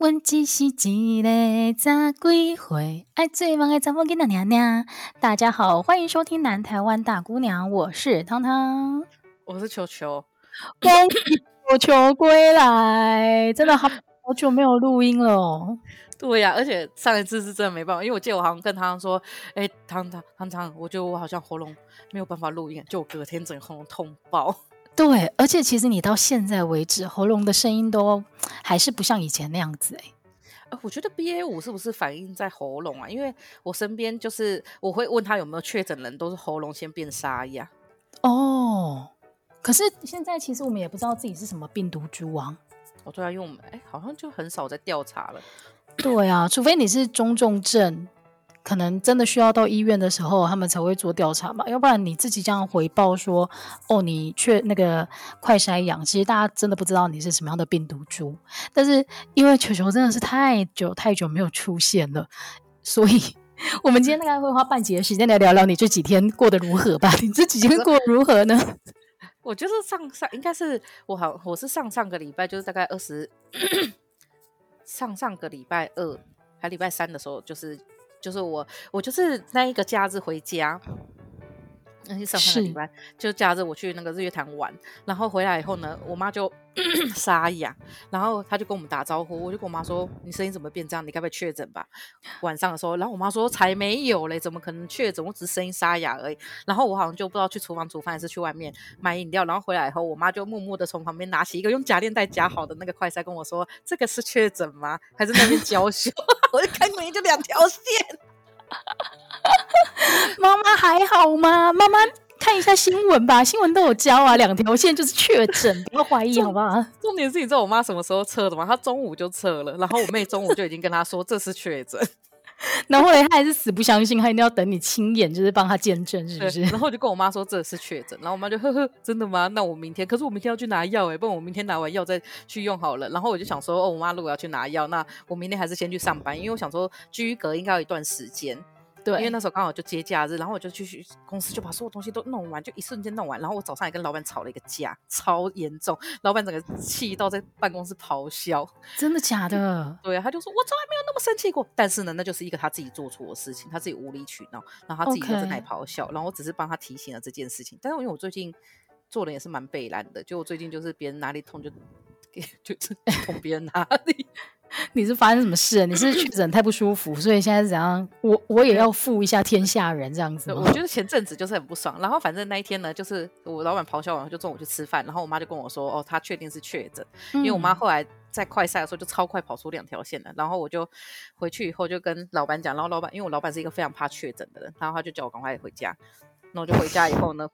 问只是一个十几岁爱做梦的查某囡仔娘娘。大家好，欢迎收听南台湾大姑娘，我是汤汤，我是球球，恭喜球球归来，真的好 好久没有录音了哦。对呀、啊，而且上一次是真的没办法，因为我记得我好像跟汤汤说，哎，汤汤汤汤，我觉得我好像喉咙没有办法录音，就我隔天整个喉咙痛爆。对，而且其实你到现在为止，喉咙的声音都还是不像以前那样子哎。呃，我觉得 BA 五是不是反映在喉咙啊？因为我身边就是我会问他有没有确诊人，都是喉咙先变沙哑。哦，可是现在其实我们也不知道自己是什么病毒之王。哦，对啊，因为我们哎，好像就很少在调查了。对啊，除非你是中重症。可能真的需要到医院的时候，他们才会做调查嘛，要不然你自己这样回报说，哦，你确那个快筛阳，其实大家真的不知道你是什么样的病毒株。但是因为球球真的是太久太久没有出现了，所以 我们今天大概会花半集的时间来聊聊你这几天过得如何吧？你这几天过得如何呢？我就是上上应该是我好，我是上上个礼拜就是大概二十，上上个礼拜二还礼拜三的时候就是。就是我，我就是那一个假日回家，那是上个礼拜，就假日我去那个日月潭玩，然后回来以后呢，我妈就 沙哑，然后她就跟我们打招呼，我就跟我妈说：“你声音怎么变这样？你该不会确诊吧？”晚上的时候，然后我妈说：“才没有嘞，怎么可能确诊？我只是声音沙哑而已。”然后我好像就不知道去厨房煮饭还是去外面买饮料，然后回来以后，我妈就默默的从旁边拿起一个用假链带夹好的那个快塞，跟我说：“这个是确诊吗？还是那边娇羞？”我就看过，就两条线。妈妈还好吗？妈妈看一下新闻吧，新闻都有教啊，两条线就是确诊，不要怀疑，好不好？重点是你知道我妈什么时候测的吗？她中午就测了，然后我妹中午就已经跟她说这是确诊。然后后来他还是死不相信，他一定要等你亲眼，就是帮他见证，是不是？然后我就跟我妈说这是确诊，然后我妈就呵呵，真的吗？那我明天，可是我明天要去拿药哎，不然我明天拿完药再去用好了。然后我就想说，哦，我妈如果要去拿药，那我明天还是先去上班，因为我想说居隔应该有一段时间。对，因为那时候刚好就接假日，然后我就去公司，就把所有东西都弄完，就一瞬间弄完。然后我早上也跟老板吵了一个架，超严重，老板整个气到在办公室咆哮。真的假的？对啊，他就说，我从来没有那么生气过。但是呢，那就是一个他自己做错的事情，他自己无理取闹，然后他自己就在那里咆哮。然后我只是帮他提醒了这件事情。但是因为我最近做人也是蛮被烂的，就我最近就是别人哪里痛就给 就是捅别人哪里。你是发生什么事？你是确诊太不舒服，所以现在是怎样？我我也要负一下天下人这样子。我觉得前阵子就是很不爽，然后反正那一天呢，就是我老板咆哮完就中午去吃饭，然后我妈就跟我说：“哦，她确定是确诊。嗯”因为我妈后来在快赛的时候就超快跑出两条线了，然后我就回去以后就跟老板讲，然后老板因为我老板是一个非常怕确诊的人，然后他就叫我赶快回家，那我就回家以后呢。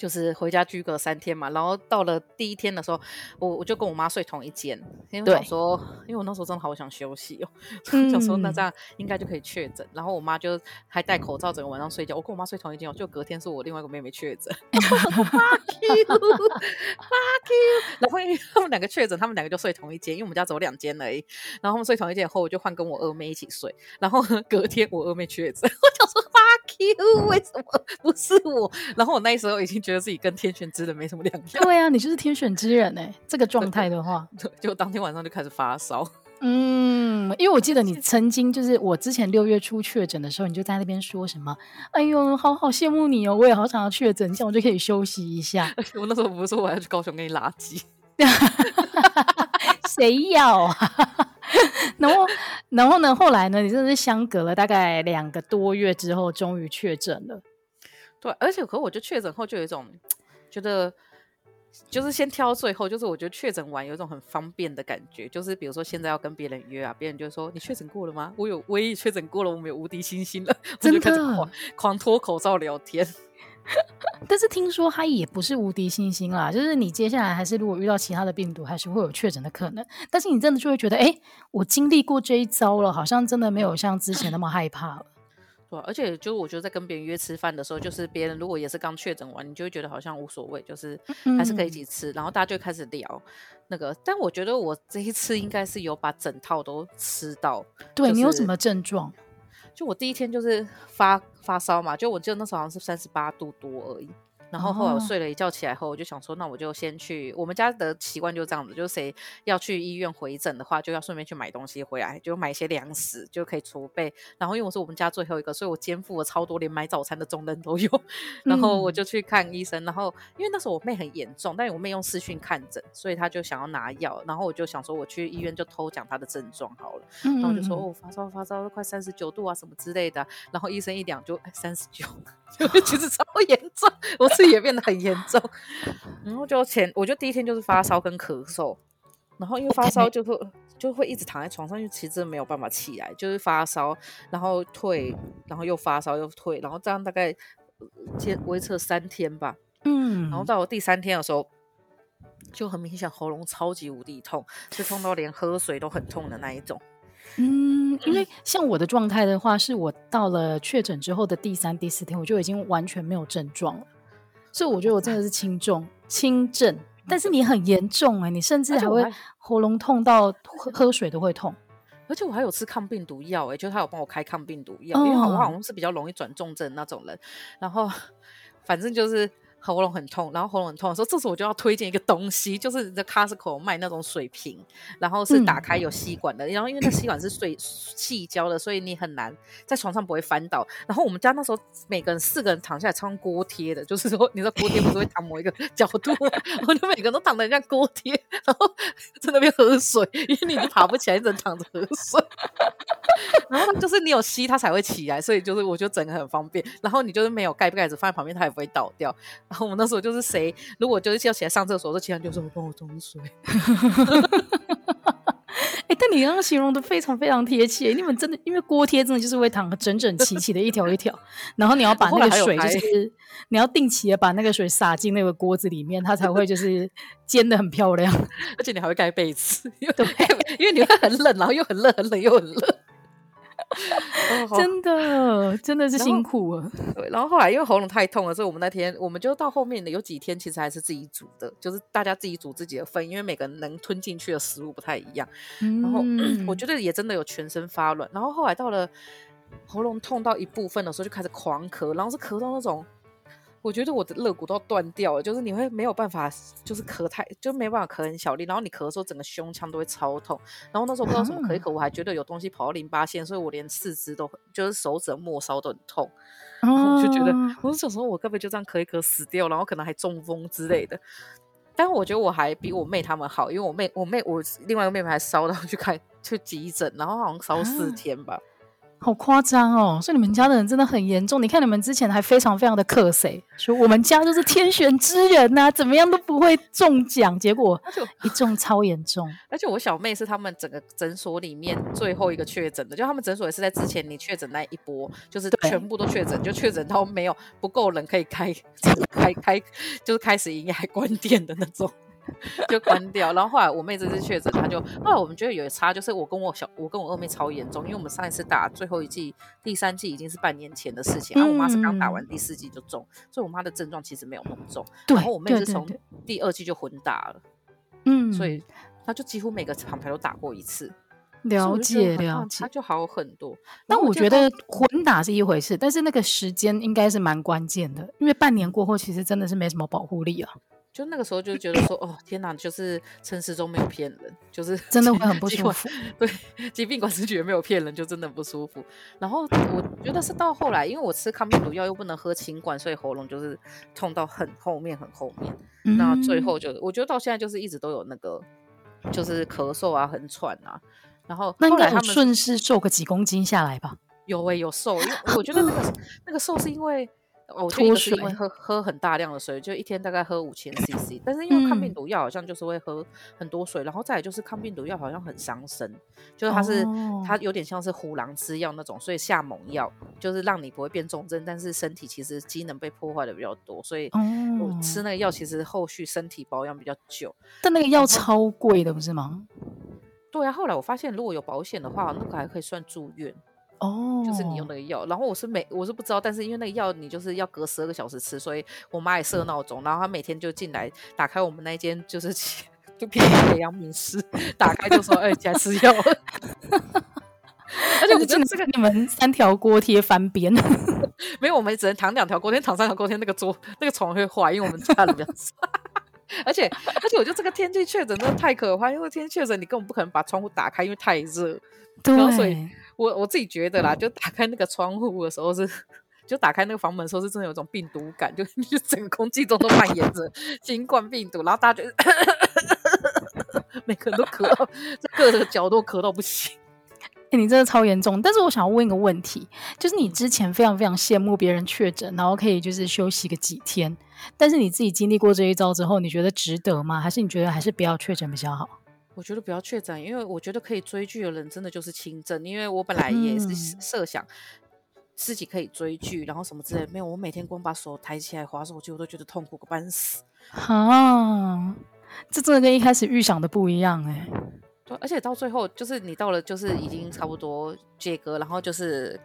就是回家居隔三天嘛，然后到了第一天的时候，我我就跟我妈睡同一间，因为我想说，因为我那时候真的好想休息哦，嗯、想说那这样应该就可以确诊。然后我妈就还戴口罩整个晚上睡觉，我跟我妈睡同一间，就隔天是我另外一个妹妹确诊。Fuck you，Fuck you。然后因为他们两个确诊，他们两个就睡同一间，因为我们家只有两间而已。然后他们睡同一间以后，我就换跟我二妹一起睡。然后隔天我二妹确诊，我想说 Fuck you，为什么不是我？然后我那时候已经觉得。觉得自己跟天选之人没什么两样。对啊，你就是天选之人哎、欸！这个状态的话，就当天晚上就开始发烧。嗯，因为我记得你曾经就是我之前六月初确诊的时候，你就在那边说什么：“哎呦，好好羡慕你哦，我也好想要确诊，这样我就可以休息一下。”我那时候不是说我要去高雄给你拉鸡？谁要啊？然后，然后呢？后来呢？你真的是相隔了大概两个多月之后，终于确诊了。对，而且可我就确诊后就有一种觉得，就是先挑最后，就是我觉得确诊完有一种很方便的感觉，就是比如说现在要跟别人约啊，别人就说你确诊过了吗？我有，我也确诊过了，我们有无敌星星了，真的我就开始狂狂脱口罩聊天。但是听说他也不是无敌星星啦，就是你接下来还是如果遇到其他的病毒，还是会有确诊的可能。但是你真的就会觉得，哎，我经历过这一遭了，好像真的没有像之前那么害怕了。对，而且就是我觉得在跟别人约吃饭的时候，就是别人如果也是刚确诊完，你就会觉得好像无所谓，就是还是可以一起吃，嗯、然后大家就开始聊那个。但我觉得我这一次应该是有把整套都吃到。对、就是、你有什么症状？就我第一天就是发发烧嘛，就我记得那时候好像是三十八度多而已。然后后来我睡了一觉起来后，我就想说，那我就先去。我们家的习惯就是这样子，就是谁要去医院回诊的话，就要顺便去买东西回来，就买一些粮食就可以储备。然后因为我是我们家最后一个，所以我肩负了超多，连买早餐的重任都有。然后我就去看医生，然后因为那时候我妹很严重，但是我妹用视讯看诊，所以她就想要拿药。然后我就想说，我去医院就偷讲她的症状好了。然后我就说，哦，发烧发烧都快三十九度啊，什么之类的。然后医生一量就三十九，就 其实超严重。我也变得很严重，然后就前我就第一天就是发烧跟咳嗽，然后因为发烧就会就会一直躺在床上，因为其实真的没有办法起来，就是发烧，然后退，然后又发烧又退，然后这样大概坚维持了三天吧，嗯，然后到我第三天的时候，就很明显喉咙超级无敌痛，是痛到连喝水都很痛的那一种。嗯，因为像我的状态的话，是我到了确诊之后的第三、第四天，我就已经完全没有症状了。所以我觉得我真的是轻重轻症，但是你很严重哎、欸，你甚至还会喉咙痛到喝喝水都会痛，而且我还有吃抗病毒药哎、欸，就他有帮我开抗病毒药，哦、因为我好像是比较容易转重症那种人，然后 反正就是。喉咙很痛，然后喉咙很痛的时候，这时候我就要推荐一个东西，就是在 Costco 卖那种水瓶，然后是打开有吸管的，嗯、然后因为那吸管是水矽胶的，所以你很难在床上不会翻倒。然后我们家那时候每个人四个人躺下来穿锅贴的，就是说你知道锅贴不是会躺某一个角度吗？然后就每个人都躺在人家锅贴，然后在那边喝水，因为你爬不起来，一直躺着喝水。然后就是你有吸它才会起来，所以就是我觉得整个很方便。然后你就是没有盖盖子放在旁边，它也不会倒掉。然后我们那时候就是谁如果就是要起来上厕所，这其他人就说帮我装水。哎、欸，但你刚刚形容的非常非常贴切。你们真的因为锅贴真的就是会躺整整齐齐的一条一条，然后你要把那个水就是你要定期的把那个水洒进那个锅子里面，它才会就是煎的很漂亮。而且你还会盖被子，因为因为你会很冷，然后又很热，很冷又很热。真的，真的是辛苦啊。对，然后后来因为喉咙太痛了，所以我们那天我们就到后面的有几天其实还是自己煮的，就是大家自己煮自己的份，因为每个人能吞进去的食物不太一样。然后、嗯、我觉得也真的有全身发软。然后后来到了喉咙痛到一部分的时候，就开始狂咳，然后是咳到那种。我觉得我的肋骨都要断掉了，就是你会没有办法，就是咳太，就没办法咳很小力，然后你咳的时候整个胸腔都会超痛，然后那时候不知道什么咳一咳，我还觉得有东西跑到淋巴腺，所以我连四肢都就是手指末梢都很痛，然后我就觉得，我是想说我根本就这样咳一咳死掉，然后可能还中风之类的，但我觉得我还比我妹他们好，因为我妹我妹我另外一个妹妹还烧到去看去急诊，然后好像烧四天吧。好夸张哦！所以你们家的人真的很严重。你看你们之前还非常非常的克谁，说我们家就是天选之人呐、啊，怎么样都不会中奖，结果一中超严重。而且我小妹是他们整个诊所里面最后一个确诊的，就他们诊所也是在之前你确诊那一波，就是全部都确诊，就确诊到没有不够人可以开开开，就是开始营业还关店的那种。就关掉，然后后来我妹这次确诊，她就后来我们觉得有差，就是我跟我小我跟我二妹超严重，因为我们上一次打最后一剂第三剂已经是半年前的事情，然后、嗯啊、我妈是刚打完第四剂就中，所以我妈的症状其实没有那么重，然后我妹是从第二剂就混打了，嗯，所以她就几乎每个厂牌都打过一次，了解了解，她就好很多。但我觉得混打是一回事，但是那个时间应该是蛮关键的，因为半年过后其实真的是没什么保护力了。就那个时候就觉得说，哦天哪，就是陈时中没有骗人，就是 真的会很不舒服。对，疾病管制局没有骗人，就真的不舒服。然后我觉得是到后来，因为我吃抗病毒药又不能喝清管，所以喉咙就是痛到很后面很后面。嗯、那最后就我觉得到现在就是一直都有那个，就是咳嗽啊，很喘啊。然后后来他们顺势瘦个几公斤下来吧？有诶、欸，有瘦，因为我觉得那个 那个瘦是因为。哦，我觉得一个是因为喝喝很大量的水，就一天大概喝五千 CC。但是因为抗病毒药好像就是会喝很多水，嗯、然后再来就是抗病毒药好像很伤身，就是它是、哦、它有点像是虎狼之药那种，所以下猛药就是让你不会变重症，但是身体其实机能被破坏的比较多，所以我吃那个药其实后续身体保养比较久。但那个药超贵的不是吗？对啊，后来我发现如果有保险的话，那个还可以算住院。哦，就是你用那个药，然后我是每我是不知道，但是因为那个药你就是要隔十二个小时吃，所以我妈也设闹钟，然后她每天就进来打开我们那间就是 就偏偏的阳明室，打开就说哎，起来吃药了。而且我觉得这个你们三条锅贴翻边，没有，我们只能躺两条锅贴，躺三条锅贴，那个桌那个床会坏，因为我们家人比较少。而且而且，我觉得这个天气确诊真的太可怕，因为天气确诊你根本不可能把窗户打开，因为太热。对，所以我我自己觉得啦，就打开那个窗户的时候是，就打开那个房门的时候是真的有种病毒感，就 就整个空气中都蔓延着 新冠病毒，然后大家就 每个人都咳到，在各个角落咳到不行。欸、你真的超严重，但是我想要问一个问题，就是你之前非常非常羡慕别人确诊，然后可以就是休息个几天，但是你自己经历过这一遭之后，你觉得值得吗？还是你觉得还是不要确诊比较好？我觉得不要确诊，因为我觉得可以追剧的人真的就是轻症，因为我本来也是设想自己可以追剧，然后什么之类的，没有，我每天光把手抬起来划手机，我都觉得痛苦个半死。啊，这真的跟一开始预想的不一样哎、欸。而且到最后，就是你到了，就是已经差不多解隔，然后就是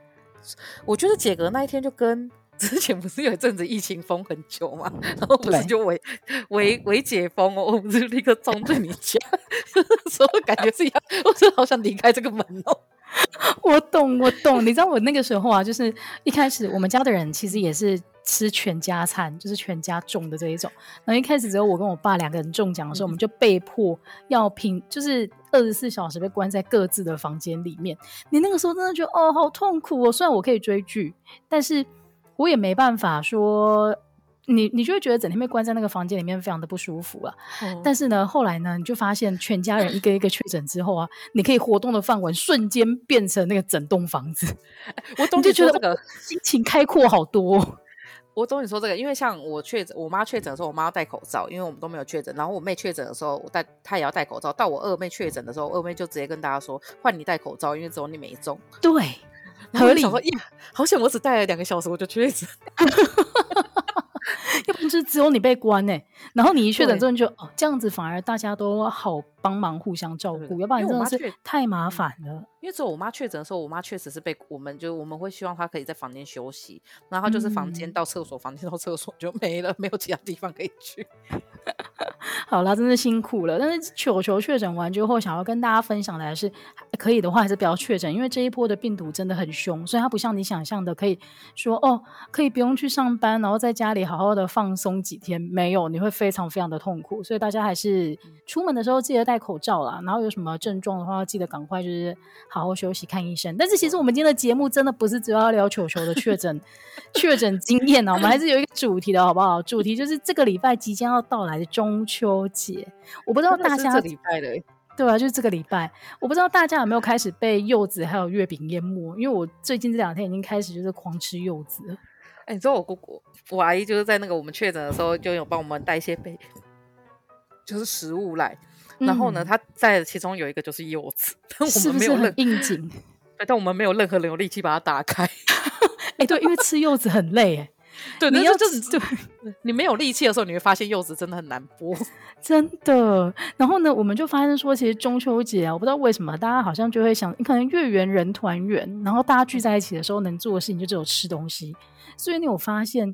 我觉得解隔那一天就跟之前不是有一阵子疫情封很久嘛，然后不是就微微微解封哦，我不是立刻冲进你家，所以感觉是一样，我真的好想离开这个门哦。我懂，我懂，你知道我那个时候啊，就是一开始我们家的人其实也是。吃全家餐，就是全家中的这一种。然后一开始只有我跟我爸两个人中奖的时候，嗯、我们就被迫要拼，就是二十四小时被关在各自的房间里面。你那个时候真的觉得哦，好痛苦哦。虽然我可以追剧，但是我也没办法说你，你就会觉得整天被关在那个房间里面非常的不舒服啊。嗯、但是呢，后来呢，你就发现全家人一个一个确诊之后啊，你可以活动的范围瞬间变成那个整栋房子。我总就觉得这个心情开阔好多。我懂你说这个，因为像我确诊，我妈确诊的时候，我妈要戴口罩，因为我们都没有确诊。然后我妹确诊的时候，我戴她也要戴口罩。到我二妹确诊的时候，二妹就直接跟大家说：“换你戴口罩，因为只有你没中。”对，合理。好险我只戴了两个小时，我就确诊。又不是只有你被关呢、欸，然后你一确诊之后你就哦，这样子反而大家都好帮忙互相照顾，要不然真的是太麻烦了。因为只有我妈确诊的时候，我妈确实是被我们就我们会希望她可以在房间休息，然后就是房间到厕所，嗯、房间到厕所就没了，没有其他地方可以去。好啦，真的辛苦了。但是球球确诊完之后，想要跟大家分享的还是可以的话，还是不要确诊，因为这一波的病毒真的很凶，所以它不像你想象的可以说哦，可以不用去上班，然后在家里好好的放松几天。没有，你会非常非常的痛苦。所以大家还是出门的时候记得戴口罩啦，然后有什么症状的话，记得赶快就是。好好休息，看医生。但是其实我们今天的节目真的不是只要聊球球的确诊 确诊经验啊，我们还是有一个主题的好不好？主题就是这个礼拜即将要到来的中秋节。我不知道大家这礼拜的对啊，就是这个礼拜。我不知道大家有没有开始被柚子还有月饼淹没？因为我最近这两天已经开始就是狂吃柚子了。哎，你知道我姑姑我阿姨就是在那个我们确诊的时候就有帮我们带一些被就是食物来。然后呢，他在其中有一个就是柚子，但我们没有任是是应景，但我们没有任何人有力气把它打开。哎、欸，对，因为吃柚子很累，哎，对，你要就是对，你没有力气的时候，你会发现柚子真的很难剥，真的。然后呢，我们就发现说，其实中秋节啊，我不知道为什么大家好像就会想，你可能月圆人团圆，然后大家聚在一起的时候，能做的事情就只有吃东西。所以你有发现？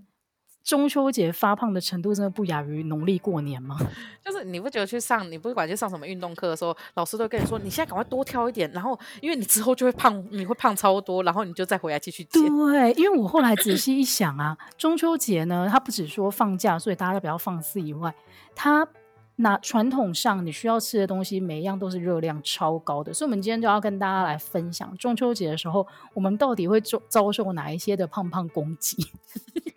中秋节发胖的程度真的不亚于农历过年吗？就是你不觉得去上，你不管去上什么运动课的时候，老师都跟你说，你现在赶快多挑一点，然后因为你之后就会胖，你会胖超多，然后你就再回来继续减。对，因为我后来仔细一想啊，中秋节呢，它不只说放假，所以大家都比较放肆以外，它那传统上你需要吃的东西，每一样都是热量超高的，所以我们今天就要跟大家来分享中秋节的时候，我们到底会遭遭受哪一些的胖胖攻击。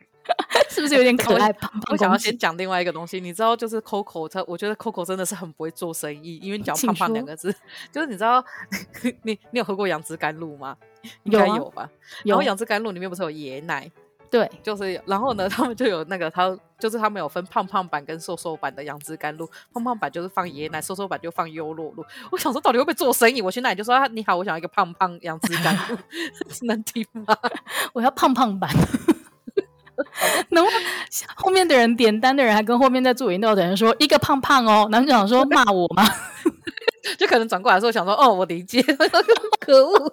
是不是有点可 爱？我想要先讲另外一个东西，你知道，就是 Coco，他我觉得 Coco 真的是很不会做生意，因为你讲胖胖两个字，就是你知道，你你有喝过杨枝甘露吗？应该有吧。有啊、然后杨枝甘露里面不是有椰奶？对，就是，然后呢，他们就有那个，他就是他们有分胖胖版跟瘦瘦版的杨枝甘露，胖胖版就是放椰奶，瘦瘦版就放优酪乳。我想说，到底会不会做生意？我去那里就说，啊你好，我想要一个胖胖杨枝甘露 能听吗？我要胖胖版。然后后面的人点单的人还跟后面在做饮料的人说一个胖胖哦，然后就想说骂我吗？就可能转过来说想说哦，我理解，可恶，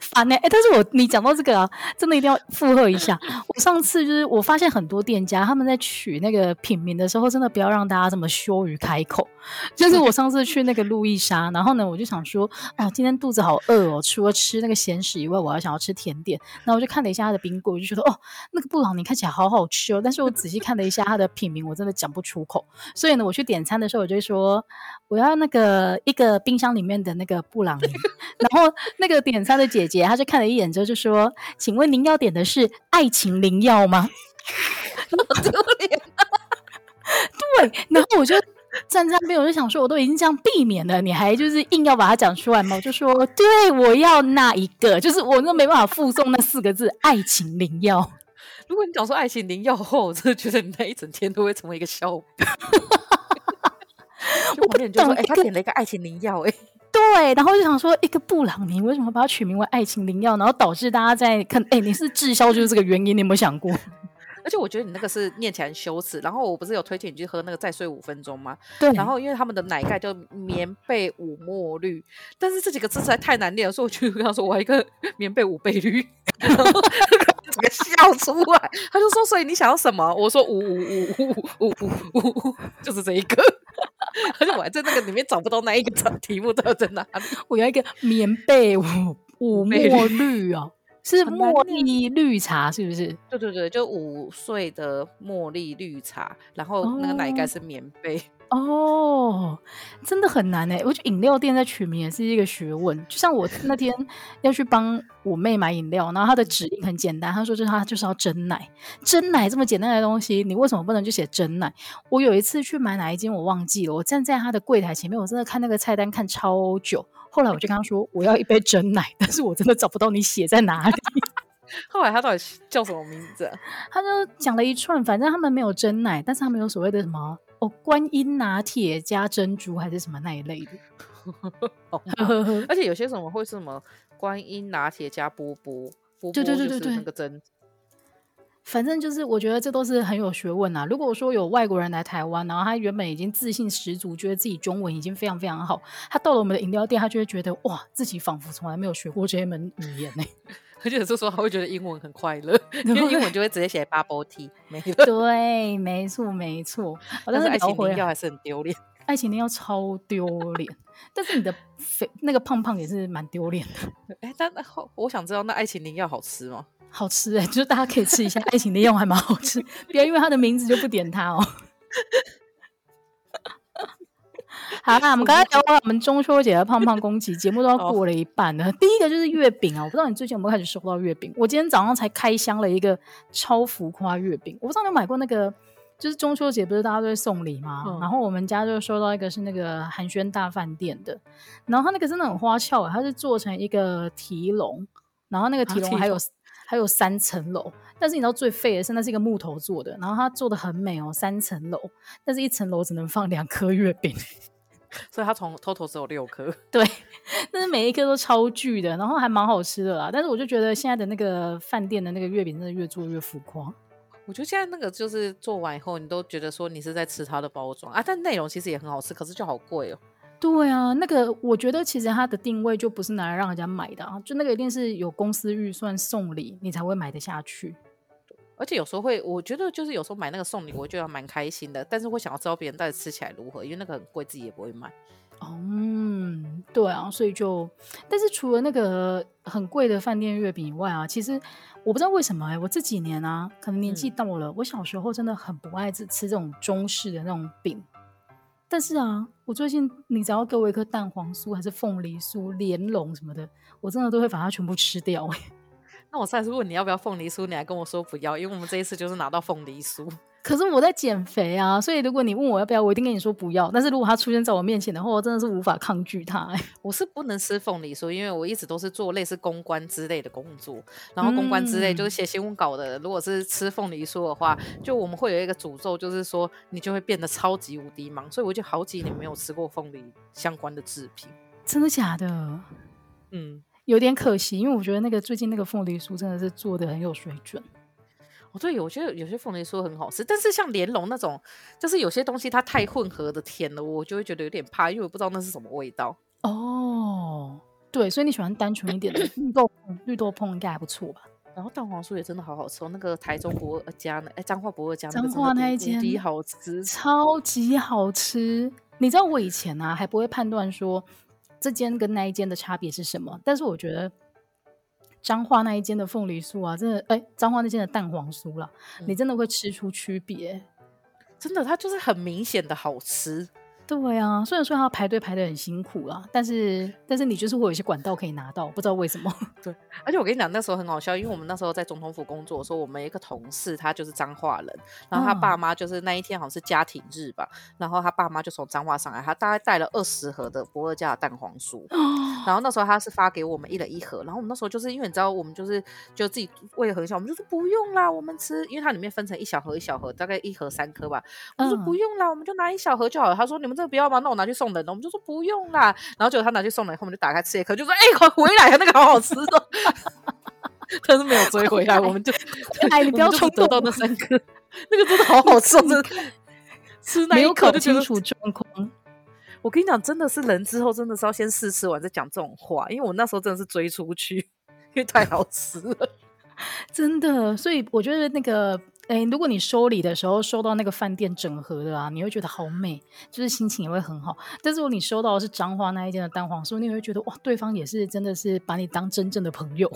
烦呢、欸，哎、但是我你讲到这个啊，真的一定要附和一下。我上次就是我发现很多店家他们在取那个品名的时候，真的不要让大家这么羞于开口。就是我上次去那个路易莎，然后呢，我就想说，啊，今天肚子好饿哦，除了吃那个咸食以外，我还想要吃甜点。然后我就看了一下它的冰柜，我就觉得，哦，那个布朗尼看起来好好吃哦。但是我仔细看了一下它的品名，我真的讲不出口。所以呢，我去点餐的时候，我就说，我要那个一个冰箱里面的那个布朗尼。然后那个点餐的姐姐，她就看了一眼之后就说：“请问您要点的是爱情灵药吗？”好丢脸啊！对，然后我就站在那边，我就想说，我都已经这样避免了，你还就是硬要把它讲出来吗？我就说：“对，我要那一个，就是我都没办法附送那四个字‘爱情灵药’。”如果你讲说“爱情灵药”后，我真的觉得你那一整天都会成为一个笑柄。我不点就说：“哎、欸，他点了一个爱情灵药。”哎。对，然后就想说，一个布朗尼为什么把它取名为爱情灵药，然后导致大家在看，哎，你是滞销就是这个原因，你有没有想过？而且我觉得你那个是念起来很羞耻。然后我不是有推荐你去喝那个再睡五分钟吗？对。然后因为他们的奶盖叫棉被五墨绿，但是这几个字实在太难念了，所以我就跟他说，我要一个 棉被五倍绿，然后整个笑出来。他就说，所以你想要什么？我说五五五五五五五，就是这一个。而且我还在那个里面找不到那一个题目到底在哪里。我要一个棉被五五墨绿哦，是茉莉绿茶是不是？对对对，就五岁的茉莉绿茶，然后那个奶盖是棉被。哦哦，真的很难哎！我觉得饮料店在取名也是一个学问。就像我那天要去帮我妹买饮料，然后她的指令很简单，她说就是她就是要真奶，真奶这么简单的东西，你为什么不能就写真奶？我有一次去买哪一间我忘记了，我站在她的柜台前面，我真的看那个菜单看超久。后来我就跟她说我要一杯真奶，但是我真的找不到你写在哪里。后来他到底叫什么名字啊？他就讲了一串，反正他们没有真奶，但是他们有所谓的什么。哦，观音拿铁加珍珠还是什么那一类的，而且有些什么会是什么观音拿铁加波波，波波对对对对对，那个珍。反正就是我觉得这都是很有学问啊。如果说有外国人来台湾，然后他原本已经自信十足，觉得自己中文已经非常非常好，他到了我们的饮料店，他就会觉得哇，自己仿佛从来没有学过这一门语言呢。而且有时候他会觉得英文很快乐，因为英文就会直接写 bubble tea 没了。对，没错，没错。但是爱情灵药还是很丢脸，爱情灵药超丢脸。但是你的肥那个胖胖也是蛮丢脸的。哎，但我想知道那爱情灵药好吃吗？好吃哎、欸，就是大家可以吃一下爱情灵药还蛮好吃。不要因为它的名字就不点它哦。好，那我们刚才聊完我们中秋节的胖胖攻击，节目都要 过了一半了。第一个就是月饼啊，我不知道你最近有没有开始收到月饼？我今天早上才开箱了一个超浮夸月饼。我不知道你有买过那个，就是中秋节不是大家都会送礼吗？嗯、然后我们家就收到一个是那个寒暄大饭店的，然后它那个真的很花俏，它是做成一个提笼，然后那个提笼还有、啊、还有三层楼，但是你知道最废的是那是一个木头做的，然后它做的很美哦，三层楼，但是一层楼只能放两颗月饼。所以它从 total 只有六颗，对，但是每一颗都超巨的，然后还蛮好吃的啦。但是我就觉得现在的那个饭店的那个月饼真的越做越浮夸。我觉得现在那个就是做完以后，你都觉得说你是在吃它的包装啊，但内容其实也很好吃，可是就好贵哦。对啊，那个我觉得其实它的定位就不是拿来让人家买的啊，就那个一定是有公司预算送礼，你才会买得下去。而且有时候会，我觉得就是有时候买那个送礼，我觉得蛮开心的。但是会想要知道别人到底吃起来如何，因为那个很贵，自己也不会买。哦，嗯，对啊，所以就，但是除了那个很贵的饭店月饼以外啊，其实我不知道为什么哎、欸，我这几年啊，可能年纪到了，嗯、我小时候真的很不爱吃吃这种中式的那种饼。但是啊，我最近你只要给我一颗蛋黄酥，还是凤梨酥、莲蓉什么的，我真的都会把它全部吃掉哎、欸。那我上次问你要不要凤梨酥，你还跟我说不要，因为我们这一次就是拿到凤梨酥。可是我在减肥啊，所以如果你问我要不要，我一定跟你说不要。但是如果它出现在我面前的话，我真的是无法抗拒它、欸。我是不能吃凤梨酥，因为我一直都是做类似公关之类的工作，然后公关之类就是写新闻稿的。嗯、如果是吃凤梨酥的话，就我们会有一个诅咒，就是说你就会变得超级无敌忙。所以我就好几年没有吃过凤梨相关的制品。真的假的？嗯。有点可惜，因为我觉得那个最近那个凤梨酥真的是做的很有水准。哦，对，我觉得有些凤梨酥很好吃，但是像莲蓉那种，就是有些东西它太混合的甜了，我就会觉得有点怕，因为我不知道那是什么味道。哦，对，所以你喜欢单纯一点的绿豆椪，绿豆椪应该还不错吧？然后蛋黄酥也真的好好吃哦，那个台中不二家呢，哎，彰化不二家，彰化那一间好吃，超级好吃。你知道我以前啊还不会判断说这间跟那一间的差别是什么，但是我觉得彰化那一间的凤梨酥啊，真的，哎，彰化那间的蛋黄酥啦，嗯、你真的会吃出区别，真的，它就是很明显的好吃。对啊，虽然说他排队排得很辛苦啦，但是但是你就是会有一些管道可以拿到，不知道为什么。对，而且我跟你讲，那时候很好笑，因为我们那时候在总统府工作，说我们一个同事他就是彰化人，然后他爸妈就是那一天好像是家庭日吧，嗯、然后他爸妈就从彰化上来，他大概带了二十盒的不二家的蛋黄酥，哦、然后那时候他是发给我们一人一盒，然后我们那时候就是因为你知道我们就是就自己胃很小，我们就说不用啦，我们吃，因为它里面分成一小盒一小盒，大概一盒三颗吧，我说不用啦，我们就拿一小盒就好了。他说你们这个不要吗？那我拿去送人了，我们就说不用啦。然后结果他拿去送人，后面就打开吃一颗，就说哎，回来啊，那个好好吃哦。但是没有追回来，我们就 哎，你不要冲动，得到那三颗，那个真的好好吃，真的吃那一颗就清楚状况。我跟你讲，真的是人之后真的是要先试吃完再讲这种话，因为我那时候真的是追出去，因为太好吃了，真的。所以我觉得那个。哎，如果你收礼的时候收到那个饭店整合的啊，你会觉得好美，就是心情也会很好。但是如果你收到的是彰化那一间的蛋黄酥，你会觉得哇，对方也是真的是把你当真正的朋友。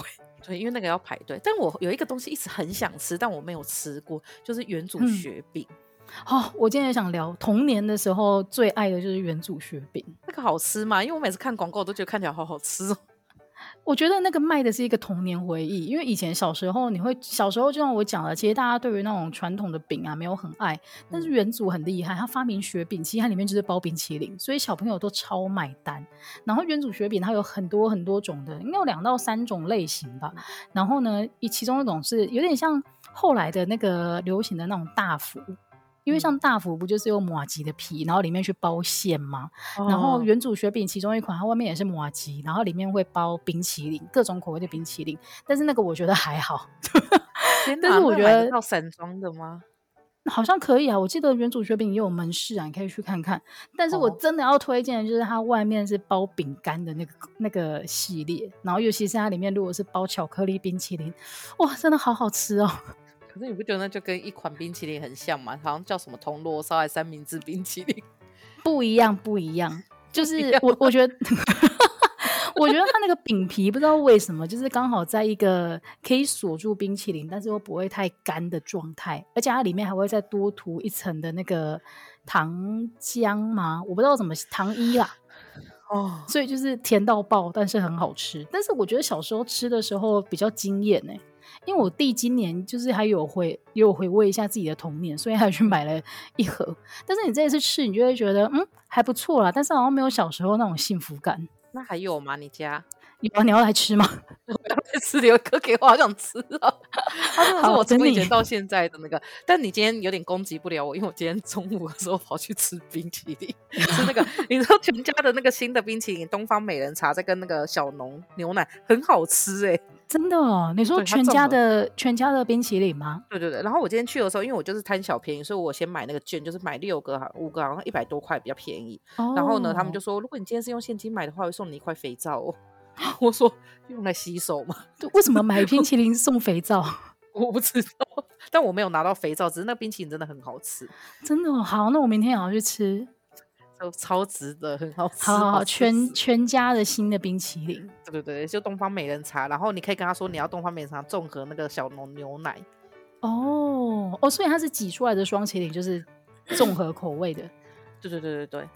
对，因为那个要排队。但我有一个东西一直很想吃，但我没有吃过，就是元祖雪饼。哦，我今天也想聊童年的时候最爱的就是元祖雪饼，那个好吃吗？因为我每次看广告我都觉得看起来好好吃哦。我觉得那个卖的是一个童年回忆，因为以前小时候你会小时候就像我讲了，其实大家对于那种传统的饼啊没有很爱，但是元祖很厉害，他发明雪饼，其实它里面就是包冰淇淋，所以小朋友都超买单。然后元祖雪饼它有很多很多种的，应该有两到三种类型吧。然后呢，以其中一种是有点像后来的那个流行的那种大福。因为像大福不就是用马吉的皮，然后里面去包馅吗？哦、然后原主雪饼其中一款，它外面也是马吉，然后里面会包冰淇淋，各种口味的冰淇淋。但是那个我觉得还好。但是我觉得要散装的吗？好像可以啊，我记得原主雪饼也有门市啊，你可以去看看。但是我真的要推荐的就是它外面是包饼干的那个那个系列，然后尤其是它里面如果是包巧克力冰淇淋，哇，真的好好吃哦。可是你不觉得那就跟一款冰淇淋很像吗？好像叫什么铜锣烧还是三明治冰淇淋？不一样，不一样。就是我，我觉得，我觉得它那个饼皮不知道为什么，就是刚好在一个可以锁住冰淇淋，但是又不会太干的状态，而且它里面还会再多涂一层的那个糖浆吗？我不知道怎么糖衣啦。哦，所以就是甜到爆，但是很好吃。但是我觉得小时候吃的时候比较惊艳呢。因为我弟今年就是还有回有回味一下自己的童年，所以还去买了一盒。但是你这一次吃，你就会觉得嗯还不错啦，但是好像没有小时候那种幸福感。那还有吗？你家有啊？你要来吃吗？我要来吃，留一颗给我，好想吃啊！他真的是我从以前到现在的那个。但你今天有点攻击不了我，因为我今天中午的时候跑去吃冰淇淋，吃那个 你知道全家的那个新的冰淇淋，东方美人茶，在跟那个小农牛奶，很好吃哎、欸。真的哦？你说全家的全家的冰淇淋吗？对对对。然后我今天去的时候，因为我就是贪小便宜，所以我先买那个券，就是买六个哈，五个好像一百多块，比较便宜。哦、然后呢，他们就说，如果你今天是用现金买的话，会送你一块肥皂哦。我说用来洗手吗？为什么买冰淇淋送肥皂？我不知道，但我没有拿到肥皂，只是那冰淇淋真的很好吃。真的好，那我明天也要去吃。都超值的，很好吃。好好好，全全家的新的冰淇淋，对对对，就东方美人茶。然后你可以跟他说，你要东方美人茶综合那个小农牛奶。哦哦，所以它是挤出来的双麒麟，就是综合口味的。对对对对对。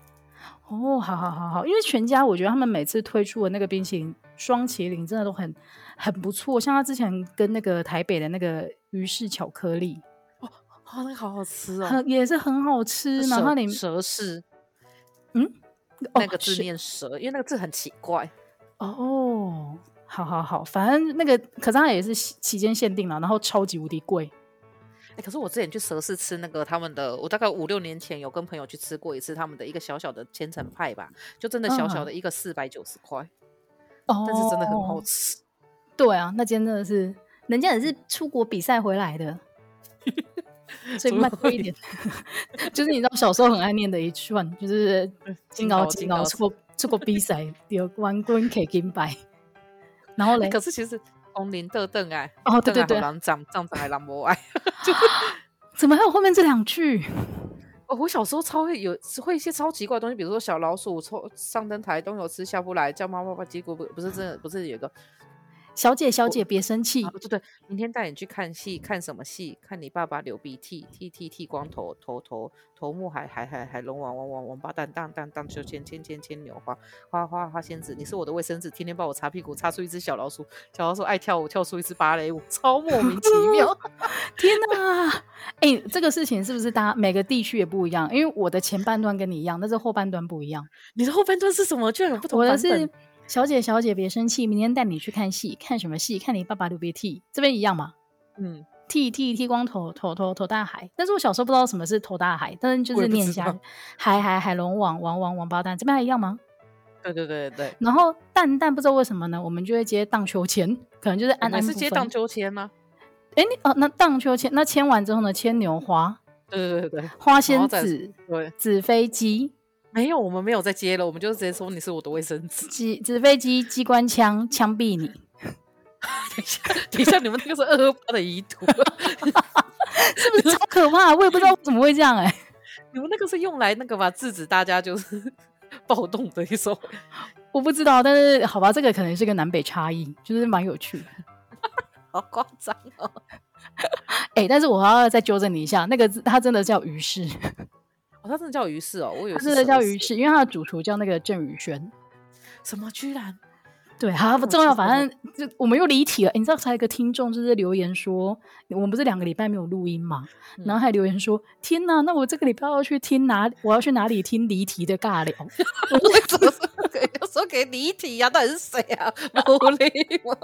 哦，好好好好，因为全家我觉得他们每次推出的那个冰淇淋双麒麟真的都很很不错，像他之前跟那个台北的那个鱼氏巧克力，哦，那个好好吃哦，很也是很好吃，然后你蛇氏。嗯，那个字念蛇，哦、因为那个字很奇怪。哦，好好好，反正那个可是它也是期间限定了，然后超级无敌贵。哎、欸，可是我之前去蛇市吃那个他们的，我大概五六年前有跟朋友去吃过一次他们的一个小小的千层派吧，就真的小小的一个四百九十块，哦、但是真的很好吃。对啊，那间真的是，人家也是出国比赛回来的。所以慢一点，就是你知道小时候很爱念的一串，就是“金高金高”，错出过比赛有冠军可以金牌。然后嘞，可是其实红林特邓哎，哦对对对，长长长还狼博爱，就怎么还有后面这两句？哦，我小时候超会有会一些超奇怪的东西，比如说小老鼠抽上灯台，东有吃下不来，叫妈妈把结果不不是真的，不是有一个。小姐，小姐，别生气。对对，明天带你去看戏，看什么戏？看你爸爸流鼻涕，剃剃剃光头，头头头目还还还还龙王王王王八蛋荡荡荡秋千千千牵牛花花花花仙子，你是我的卫生纸，天天帮我擦屁股，擦出一只小老鼠，小老鼠爱跳舞，跳出一支芭蕾舞，超莫名其妙。天哪！哎、欸，这个事情是不是大家每个地区也不一样？因为我的前半段跟你一样，但是后半段不一样。你的后半段是什么？居然有不同版本。我的是。小姐，小姐，别生气。明天带你去看戏，看什么戏？看你爸爸流鼻涕，这边一样吗？嗯，剃剃剃光头，头头头大海。但是我小时候不知道什么是头大海，但是就是念一下海海海龙王王王王八蛋，这边还一样吗？对对对对。然后蛋蛋不知道为什么呢，我们就会接荡秋千，可能就是安安。是接荡秋千吗？哎，你哦，那荡秋千，那牵完之后呢？牵牛花。对对对对。花仙子。对。纸飞机。没有，我们没有再接了，我们就直接说你是我的卫生纸。纸纸飞机机关枪枪毙你。等一下，等一下，你们那个是二二八的遗图，是不是超可怕？我也不知道怎么会这样哎、欸。你们那个是用来那个吧，制止大家就是暴动的一种。我不知道，但是好吧，这个可能是个南北差异，就是蛮有趣的。好夸张哦！哎、欸，但是我要再纠正你一下，那个字它真的叫于是。哦，他真的叫于是哦，我以为是真的叫于是，因为他的主厨叫那个郑宇轩。什么？居然？对，好不重要，反正就我们又离题了。欸、你知道，才有一个听众就是留言说，我们不是两个礼拜没有录音嘛、嗯？然后还留言说：“天哪，那我这个礼拜要去听哪？我要去哪里听离题的尬聊？”我为什么说给离题呀？到底是谁啊？不理吗？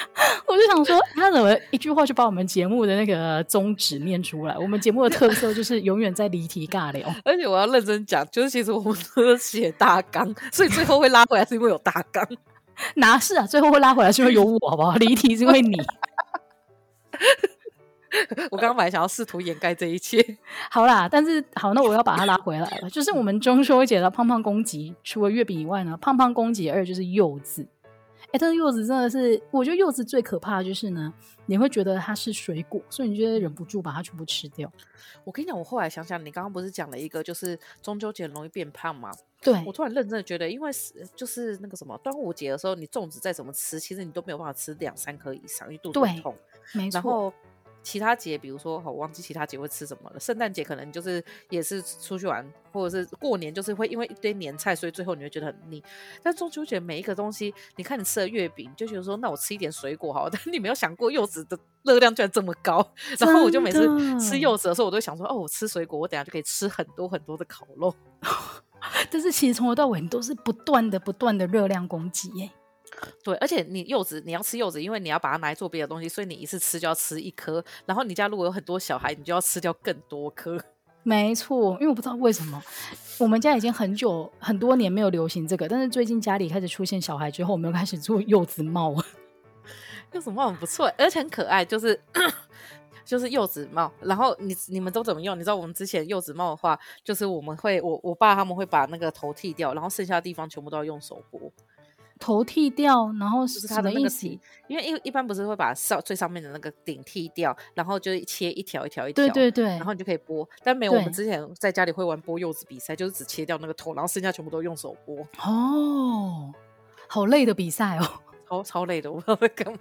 我就想说，他怎么一句话就把我们节目的那个宗旨念出来？我们节目的特色就是永远在离题尬聊，而且我要认真讲，就是其实我们都写大纲，所以最后会拉回来是因为有大纲。哪是啊？最后会拉回来是因为有我，好不好？离题是因为你。我刚刚本来想要试图掩盖这一切，好啦，但是好，那我要把它拉回来了。就是我们中秋节的胖胖公击，除了月饼以外呢，胖胖公击二就是柚子。哎，但是柚子真的是，我觉得柚子最可怕的就是呢，你会觉得它是水果，所以你就会忍不住把它全部吃掉。我跟你讲，我后来想想，你刚刚不是讲了一个，就是中秋节容易变胖吗？对，我突然认真的觉得，因为是就是那个什么端午节的时候，你粽子再怎么吃，其实你都没有办法吃两三颗以上，因为肚子会痛。没错。然后其他节，比如说，我忘记其他节会吃什么了。圣诞节可能就是也是出去玩，或者是过年，就是会因为一堆年菜，所以最后你会觉得很腻。但中秋节每一个东西，你看你吃了月饼，就觉得说，那我吃一点水果好。但你没有想过柚子的热量居然这么高。然后我就每次吃柚子的时候，我都想说，哦，我吃水果，我等下就可以吃很多很多的烤肉。但是其实从头到尾你都是不断的、不断的热量攻击耶。对，而且你柚子，你要吃柚子，因为你要把它拿来做别的东西，所以你一次吃就要吃一颗。然后你家如果有很多小孩，你就要吃掉更多颗。没错，因为我不知道为什么，我们家已经很久很多年没有流行这个，但是最近家里开始出现小孩之后，我们又开始做柚子帽。柚子帽很不错，而且很可爱，就是 就是柚子帽。然后你你们都怎么用？你知道我们之前柚子帽的话，就是我们会我我爸他们会把那个头剃掉，然后剩下的地方全部都要用手剥。头剃掉，然后是它的那个底，因为一一般不是会把上最上面的那个顶剃掉，然后就切一条一条一条，对对对，然后你就可以剥。但没有我们之前在家里会玩剥柚子比赛，就是只切掉那个头，然后剩下全部都用手剥。哦，好累的比赛哦，超超累的，我不知道在干嘛。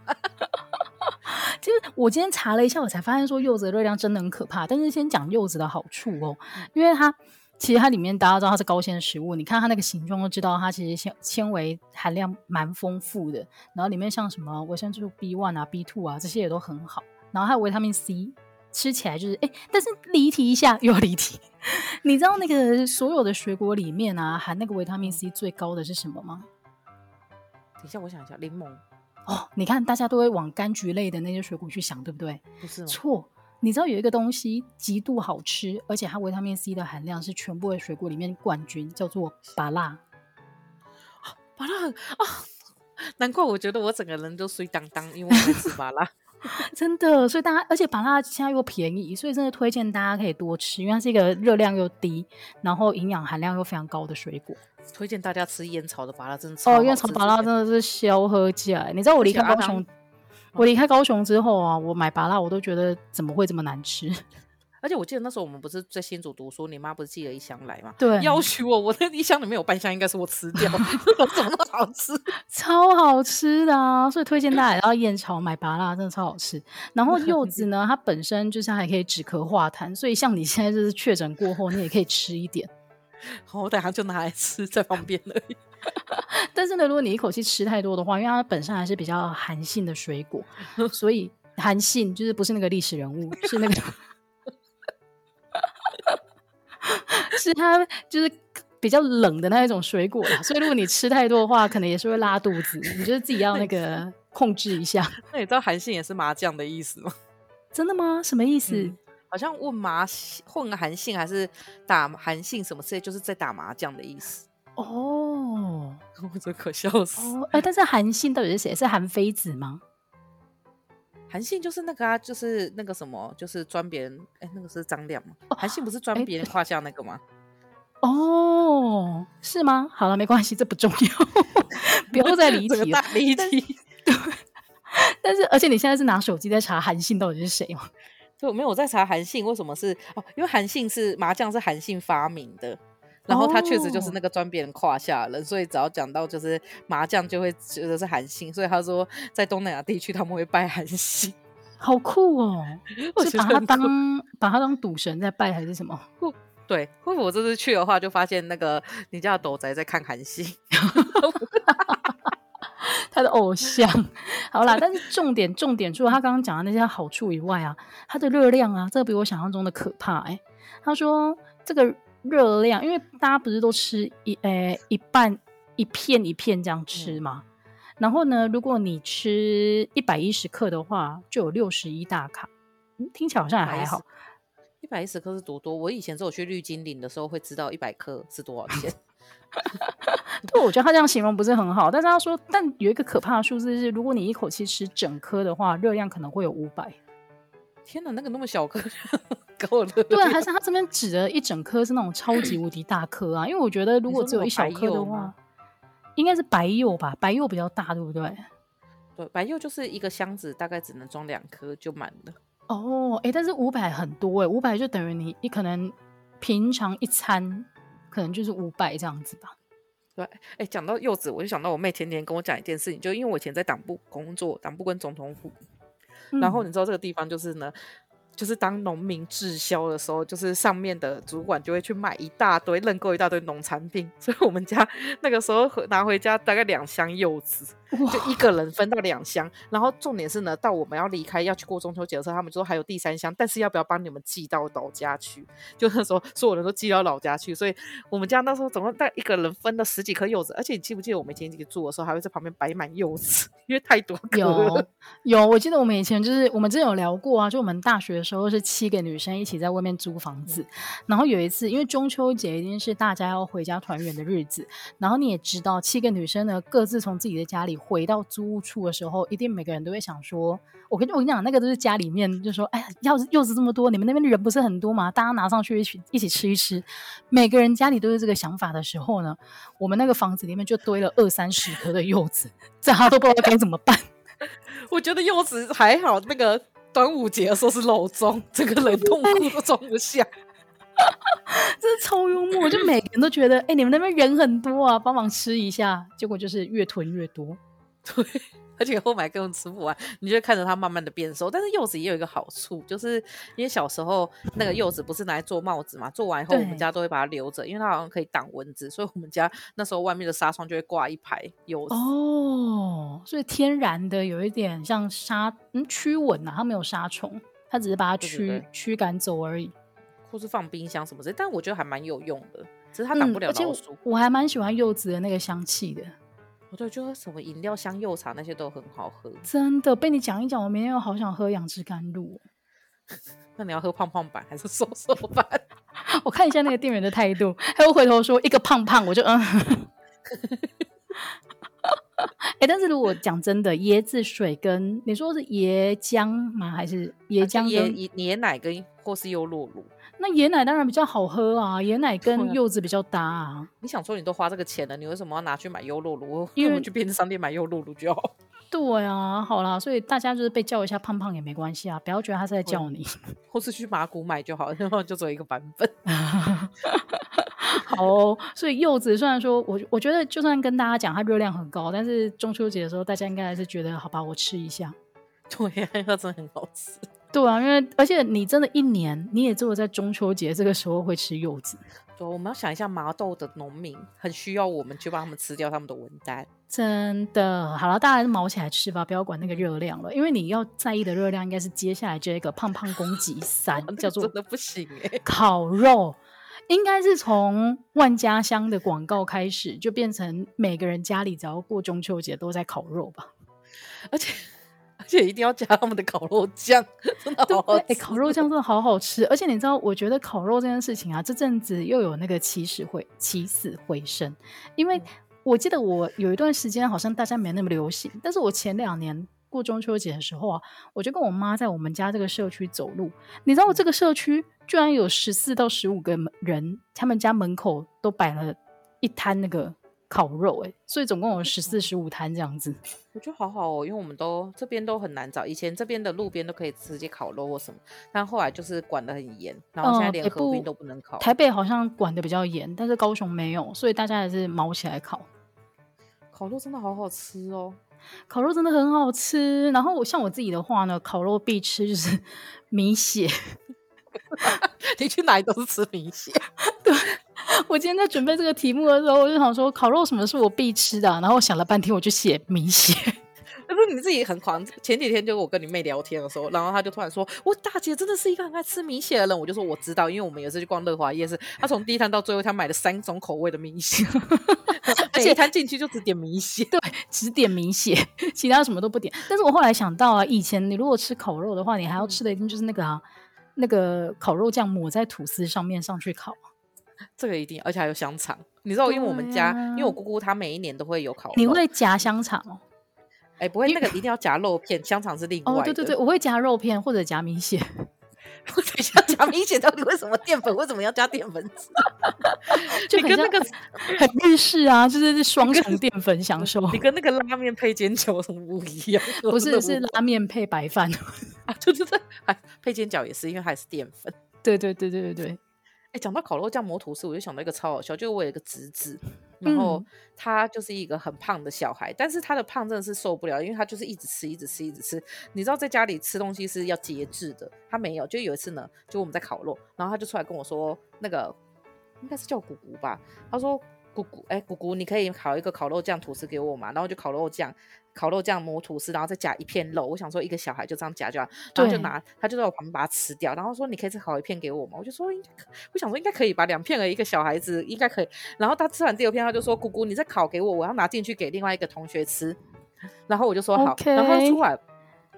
其实我今天查了一下，我才发现说柚子的热量真的很可怕。但是先讲柚子的好处哦，因为它。其实它里面大家知道它是高纤的食物，你看它那个形状就知道它其实纤纤维含量蛮丰富的。然后里面像什么维生素 B one 啊、B two 啊这些也都很好。然后还有维他命 C，吃起来就是哎，但是离题一下又要离题。你知道那个所有的水果里面啊，含那个维他命 C 最高的是什么吗？等一下，我想一下，柠檬。哦，你看大家都会往柑橘类的那些水果去想，对不对？不是，错。你知道有一个东西极度好吃，而且它维他命 C 的含量是全部的水果里面冠军，叫做芭乐。芭乐啊，难怪我觉得我整个人都水当当，因为我在吃芭乐。真的，所以大家，而且芭乐现在又便宜，所以真的推荐大家可以多吃，因为它是一个热量又低，然后营养含量又非常高的水果。推荐大家吃烟草的芭乐，真的。哦，烟草芭乐真的是消喝起来。你知道我离开高雄，我离开高雄之后啊，我买芭乐我都觉得怎么会这么难吃。而且我记得那时候我们不是在新竹读书，你妈不是寄了一箱来吗？对，要求我，我那一箱里面有半箱应该是我吃掉，怎么那么好吃？超好吃的啊！所以推荐大家也要燕巢买芭乐，真的超好吃。然后柚子呢，它本身就是还可以止咳化痰，所以像你现在就是确诊过后，你也可以吃一点。好，我等下就拿来吃，在旁边而已。但是呢，如果你一口气吃太多的话，因为它本身还是比较寒性的水果，所以寒性就是不是那个历史人物，是那个。是它就是比较冷的那一种水果啦，所以如果你吃太多的话，可能也是会拉肚子。你就是自己要那个控制一下。那你知道韩信也是麻将的意思吗？真的吗？什么意思？嗯、好像问麻混韩信还是打韩信什么之类，就是在打麻将的意思。哦，我真可笑死。哎、但是韩信到底是谁？是韩非子吗？韩信就是那个啊，就是那个什么，就是专别人，哎，那个是张亮吗？韩、哦、信不是专别人胯下那个吗？哦，是吗？好了，没关系，这不重要，不要再离题了。离题。对。但是，而且你现在是拿手机在查韩信到底是谁吗？对，没有我在查韩信为什么是哦，因为韩信是麻将是韩信发明的。然后他确实就是那个专别人胯下的人，所以只要讲到就是麻将，就会觉得是韩信。所以他说在东南亚地区他们会拜韩信，好酷哦！是把他当把他当赌神在拜还是什么？对，或者我这次去的话，就发现那个你家的斗宅在看韩信，他的偶像。好啦，但是重点重点，除了他刚刚讲的那些好处以外啊，它的热量啊，这个比我想象中的可怕哎、欸。他说这个。热量，因为大家不是都吃一呃、欸、一半一片一片这样吃嘛、嗯？然后呢，如果你吃一百一十克的话，就有六十一大卡。嗯，听起来好像也还好。一百一十克是多多？我以前只有去绿精灵的时候会知道一百克是多少钱。对，我觉得他这样形容不是很好。但是他说，但有一个可怕的数字是，如果你一口气吃整颗的话，热量可能会有五百。天哪，那个那么小颗。对，还是他这边指的一整颗是那种超级无敌大颗啊？因为我觉得如果只有一小颗的话，应该是白柚吧？白柚比较大，对不对？对，白柚就是一个箱子，大概只能装两颗就满了。哦，哎，但是五百很多哎，五百就等于你你可能平常一餐可能就是五百这样子吧。对，哎，讲到柚子，我就想到我妹前天跟我讲一件事情，就因为我以前在党部工作，党部跟总统府，嗯，然后你知道这个地方就是呢。就是当农民滞销的时候，就是上面的主管就会去买一大堆、认购一大堆农产品，所以我们家 那个时候拿回家大概两箱柚子。就一个人分到两箱，然后重点是呢，到我们要离开要去过中秋节的时候，他们就说还有第三箱，但是要不要帮你们寄到老家去？就那时候所有人都寄到老家去，所以我们家那时候总共带一个人分了十几颗柚子，而且你记不记得我们以前一起住的时候，还会在旁边摆满柚子，因为太多颗了。有有，我记得我们以前就是我们之前有聊过啊，就我们大学的时候是七个女生一起在外面租房子，嗯、然后有一次因为中秋节一定是大家要回家团圆的日子，然后你也知道七个女生呢各自从自己的家里。回到租屋处的时候，一定每个人都会想说：“我跟我跟你讲，那个都是家里面，就说，哎呀，柚子柚子这么多，你们那边的人不是很多吗？大家拿上去一起一起吃一吃。”每个人家里都是这个想法的时候呢，我们那个房子里面就堆了二三十颗的柚子，大家都不知道该怎么办。我觉得柚子还好，那个端午节的时候是肉粽，这个冷冻库都装不下。这是超幽默，就每个人都觉得，哎、欸，你们那边人很多啊，帮忙吃一下，结果就是越囤越多。对，而且后买根本吃不完，你就看着它慢慢的变瘦。但是柚子也有一个好处，就是因为小时候那个柚子不是拿来做帽子嘛，做完以后我们家都会把它留着，因为它好像可以挡蚊子，所以我们家那时候外面的纱窗就会挂一排柚子。哦，所以天然的有一点像杀嗯驱蚊啊，它没有杀虫，它只是把它驱驱赶走而已，或是放冰箱什么之类，但我觉得还蛮有用的，只是它挡不了老鼠。嗯、我还蛮喜欢柚子的那个香气的。我对，就什么饮料香柚茶那些都很好喝。真的被你讲一讲，我明天又好想喝杨枝甘露。那你要喝胖胖版还是瘦瘦版？我看一下那个店员的态度，他又回头说一个胖胖，我就嗯。哎，但是如果讲真的，椰子水跟你说是椰浆吗？还是椰浆椰椰椰奶跟或是优酪乳？那椰奶当然比较好喝啊，椰奶跟 柚子比较搭啊。你想说你都花这个钱了，你为什么要拿去买优酪乳？因为 去便利商店买优酪乳就好。对啊，好啦，所以大家就是被叫一下胖胖也没关系啊，不要觉得他是在叫你，或是去麻古买就好，然后就做一个版本。好哦，所以柚子虽然说我我觉得就算跟大家讲它热量很高，但是中秋节的时候大家应该还是觉得好吧，我吃一下。对啊，它真的很好吃。对啊，因为而且你真的一年你也只有在中秋节这个时候会吃柚子。对，我们要想一下麻豆的农民很需要我们去帮他们吃掉他们的文旦。真的，好了，大家还是毛起来吃吧，不要管那个热量了，因为你要在意的热量应该是接下来这个胖胖攻击 三，叫做真的不行哎，烤肉，应该是从万家香的广告开始就变成每个人家里只要过中秋节都在烤肉吧，而且。而且一定要加他们的烤肉酱，真的好好吃。欸、烤肉酱真的好好吃，而且你知道，我觉得烤肉这件事情啊，这阵子又有那个起死回起死回生。因为我记得我有一段时间好像大家没那么流行，但是我前两年过中秋节的时候啊，我就跟我妈在我们家这个社区走路，你知道我这个社区居然有十四到十五个人，他们家门口都摆了一摊那个。烤肉哎、欸，所以总共有十四十五摊这样子，我觉得好好哦，因为我们都这边都很难找，以前这边的路边都可以直接烤肉或什么，但后来就是管得很严，然后现在连河边都不能烤。台北好像管得比较严，但是高雄没有，所以大家还是毛起来烤。烤肉真的好好吃哦，烤肉真的很好吃。然后我像我自己的话呢，烤肉必吃就是 米血，你去哪里都是吃米血，对。我今天在准备这个题目的时候，我就想说烤肉什么是我必吃的，啊，然后我想了半天，我就写米血。不是你自己很狂。前几天就我跟你妹聊天的时候，然后她就突然说：“我大姐真的是一个很爱吃米血的人。”我就说：“我知道，因为我们也是去逛乐华夜市，她从第一摊到最后，她买了三种口味的米血，而且她进去就只点米血，对，只点米血，其他什么都不点。但是我后来想到啊，以前你如果吃烤肉的话，你还要吃的一定就是那个啊，那个烤肉酱抹在吐司上面上去烤。”这个一定，而且还有香肠。你知道，因为我们家，啊、因为我姑姑她每一年都会有烤肉。你会夹香肠哦？哎，不会，那个一定要夹肉片，香肠是另外的。哦，对对对，我会夹肉片或者夹米血。等一下，夹米血到底为什么淀粉为什么要加淀粉质？就跟那个很日式啊，就是双重淀粉享受。你跟那个拉面配煎饺有什么不一样？不是，是拉面配白饭 啊，对对对，配煎饺也是，因为还是淀粉。对对对对对对。哎，讲到烤肉酱抹吐司，我就想到一个超好笑，就是我有一个侄子，然后他就是一个很胖的小孩，嗯、但是他的胖真的是受不了，因为他就是一直吃，一直吃，一直吃。你知道在家里吃东西是要节制的，他没有。就有一次呢，就我们在烤肉，然后他就出来跟我说，那个应该是叫姑姑吧，他说。姑姑，哎，姑姑，你可以烤一个烤肉酱吐司给我吗？然后就烤肉酱，烤肉酱抹吐司，然后再夹一片肉。我想说，一个小孩就这样夹就好，然后就拿，他就在我旁边把它吃掉。然后说，你可以再烤一片给我吗？我就说，应该，我想说应该可以吧，两片的一个小孩子应该可以。然后他吃完第二片，他就说，姑姑，你再烤给我，我要拿进去给另外一个同学吃。然后我就说好.然后他出来。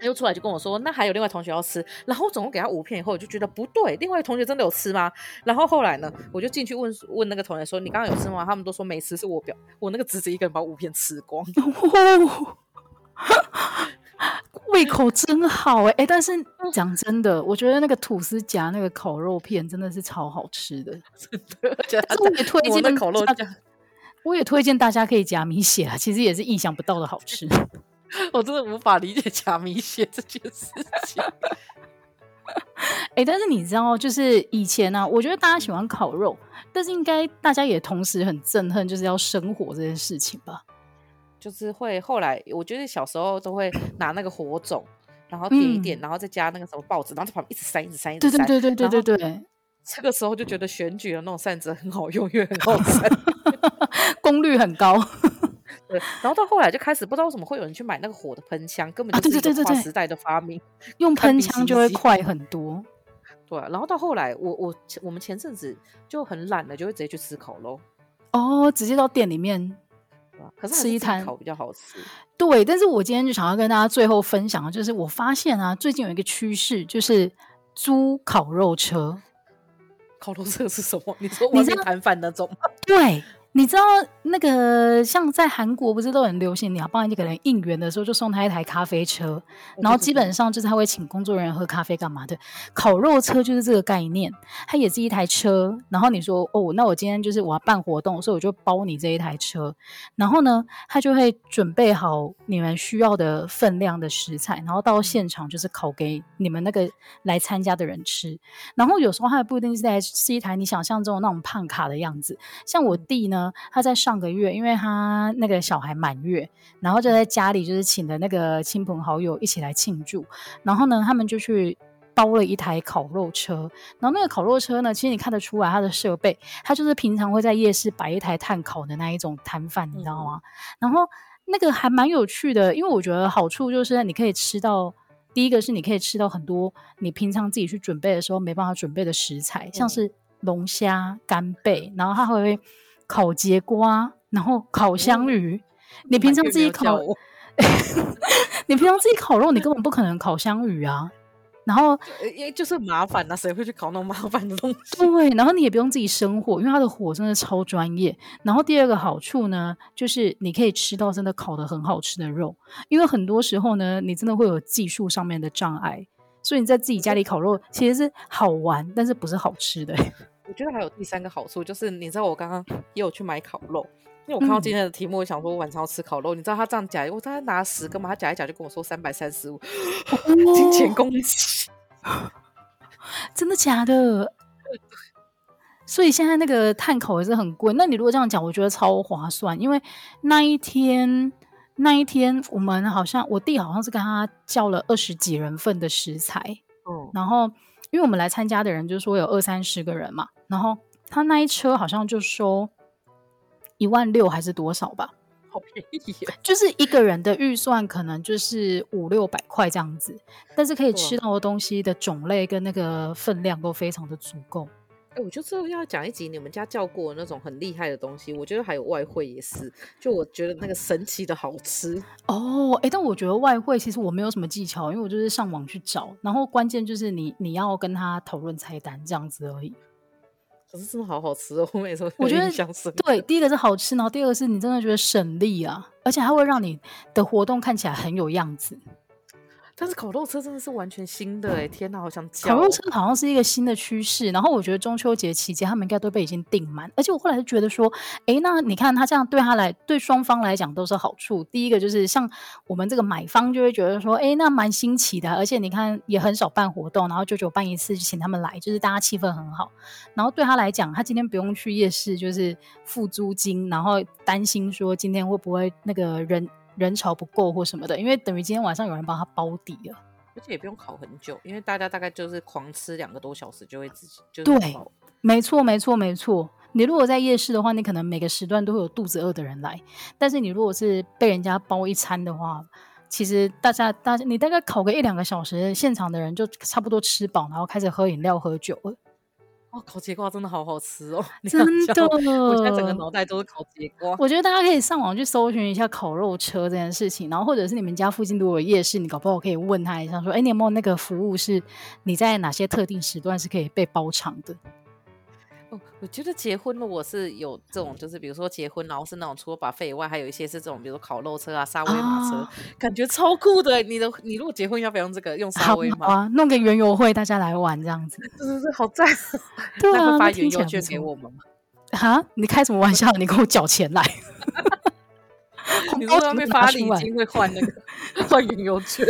他又出来就跟我说，那还有另外同学要吃，然后我总共给他五片以后，我就觉得不对，另外同学真的有吃吗？然后后来呢，我就进去问问那个同学说，你刚刚有吃吗？他们都说没吃，是我表我那个侄子一个人把五片吃光，哦、胃口真好哎、欸欸、但是讲真的，我觉得那个吐司夹那个烤肉片真的是超好吃的，真的，我也推荐烤肉酱，我也推荐大家可以夹米血啊，其实也是意想不到的好吃。我真的无法理解假米血这件事情。哎、欸，但是你知道，就是以前呢、啊，我觉得大家喜欢烤肉，但是应该大家也同时很憎恨，就是要生火这件事情吧？就是会后来，我觉得小时候都会拿那个火种，然后点一点，嗯、然后再加那个什么报纸，然后在旁边一直扇，一直扇，一直扇。对对对对对对对。这个时候就觉得选举的那种扇子很好用，因为很好扇，功率很高。对，然后到后来就开始不知道为什么会有人去买那个火的喷枪，根本就是一个跨时代的发明。啊、对对对对对，用 喷枪就会快很多。对，然后到后来，我我我们前阵子就很懒了，就会直接去吃烤肉。哦，直接到店里面，可是吃一餐烤比较好吃。对，但是我今天就想要跟大家最后分享的就是，我发现啊，最近有一个趋势，就是租烤肉车。烤肉车是什么？你说外面摊贩那种吗？对。你知道那个像在韩国不是都很流行，你要帮一个人应援的时候，就送他一台咖啡车，然后基本上就是他会请工作人员喝咖啡干嘛的。烤肉车就是这个概念，它也是一台车。然后你说哦，那我今天就是我要办活动，所以我就包你这一台车。然后呢，他就会准备好你们需要的分量的食材，然后到现场就是烤给你们那个来参加的人吃。然后有时候他也不一定是在是一台你想象中的那种胖卡的样子，像我弟呢。他在上个月，因为他那个小孩满月，然后就在家里就是请的那个亲朋好友一起来庆祝，然后呢，他们就去包了一台烤肉车，然后那个烤肉车呢，其实你看得出来它的设备，它就是平常会在夜市摆一台炭烤的那一种摊贩，你知道吗？嗯、然后那个还蛮有趣的，因为我觉得好处就是你可以吃到，第一个是你可以吃到很多你平常自己去准备的时候没办法准备的食材，像是龙虾、干贝，然后它会。烤节瓜，然后烤香鱼。嗯、你平常自己烤，你平常自己烤肉，你根本不可能烤香鱼啊。然后，因为就是麻烦啊，谁会去烤那种麻烦的东西？对，然后你也不用自己生火，因为它的火真的超专业。然后第二个好处呢，就是你可以吃到真的烤的很好吃的肉。因为很多时候呢，你真的会有技术上面的障碍，所以你在自己家里烤肉其实是好玩，但是不是好吃的。我觉得还有第三个好处，就是你知道我刚刚也有去买烤肉，因为我看到今天的题目，我想说我晚上要吃烤肉。嗯、你知道他这样夹，我他拿十个嘛，他夹一夹就跟我说三百三十五，金钱攻击，真的假的？所以现在那个碳烤也是很贵。那你如果这样讲，我觉得超划算，因为那一天那一天我们好像我弟好像是跟他叫了二十几人份的食材，嗯，然后。因为我们来参加的人就是说有二三十个人嘛，然后他那一车好像就收一万六还是多少吧，好便宜，就是一个人的预算可能就是五六百块这样子，但是可以吃到的东西的种类跟那个分量都非常的足够。哎、欸，我就之后要讲一集你们家叫过那种很厉害的东西，我觉得还有外汇也是，就我觉得那个神奇的好吃哦。哎、欸，但我觉得外汇其实我没有什么技巧，因为我就是上网去找，然后关键就是你你要跟他讨论菜单这样子而已。可是真的好好吃哦，我每次我觉得对，第一个是好吃，然后第二个是你真的觉得省力啊，而且它会让你的活动看起来很有样子。但是烤肉车真的是完全新的哎！天哪，好想叫！烤肉车好像是一个新的趋势，然后我觉得中秋节期间他们应该都被已经订满，而且我后来就觉得说，哎，那你看他这样对他来，对双方来讲都是好处。第一个就是像我们这个买方就会觉得说，哎，那蛮新奇的，而且你看也很少办活动，然后久久办一次就请他们来，就是大家气氛很好。然后对他来讲，他今天不用去夜市，就是付租金，然后担心说今天会不会那个人。人潮不够或什么的，因为等于今天晚上有人帮他包底了，而且也不用烤很久，因为大家大概就是狂吃两个多小时就会自己就对，没错没错没错。你如果在夜市的话，你可能每个时段都会有肚子饿的人来，但是你如果是被人家包一餐的话，其实大家大家你大概烤个一两个小时，现场的人就差不多吃饱，然后开始喝饮料喝酒了。哦，烤节瓜真的好好吃哦！真的，我现在整个脑袋都是烤节瓜。我觉得大家可以上网去搜寻一下烤肉车这件事情，然后或者是你们家附近如果有夜市，你搞不好可以问他一下，说：“哎，你有没有那个服务是你在哪些特定时段是可以被包场的？”哦，我觉得结婚了，我是有这种，就是比如说结婚，然后是那种除了 buffet 以外，还有一些是这种，比如说烤肉车啊、沙威玛车，啊、感觉超酷的。你的，你如果结婚要不要用这个？用沙威玛啊，弄个园游会，大家来玩这样子，是是是，好赞。对啊，会发园游券给我们吗？哈，你开什么玩笑？你给我缴钱来。你说要被发礼金会换那个 换园游券？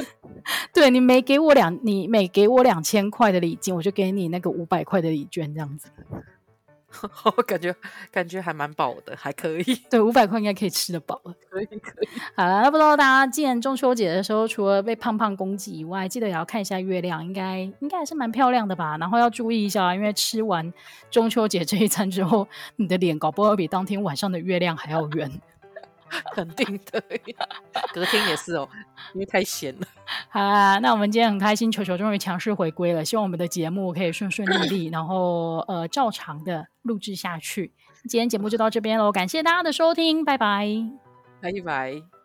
对，你每给我两，你每给我两千块的礼金，我就给你那个五百块的礼券，这样子。我 感觉感觉还蛮饱的，还可以。对，五百块应该可以吃得饱了。可以可以。好了，那不知道大家，既然中秋节的时候，除了被胖胖攻击以外，记得也要看一下月亮，应该应该还是蛮漂亮的吧。然后要注意一下，因为吃完中秋节这一餐之后，你的脸搞不好比当天晚上的月亮还要圆。肯定的，隔天也是哦，因为太闲了。好啊，那我们今天很开心，球球终于强势回归了，希望我们的节目可以顺顺利利，然后呃照常的录制下去。今天节目就到这边喽，感谢大家的收听，拜拜，拜拜。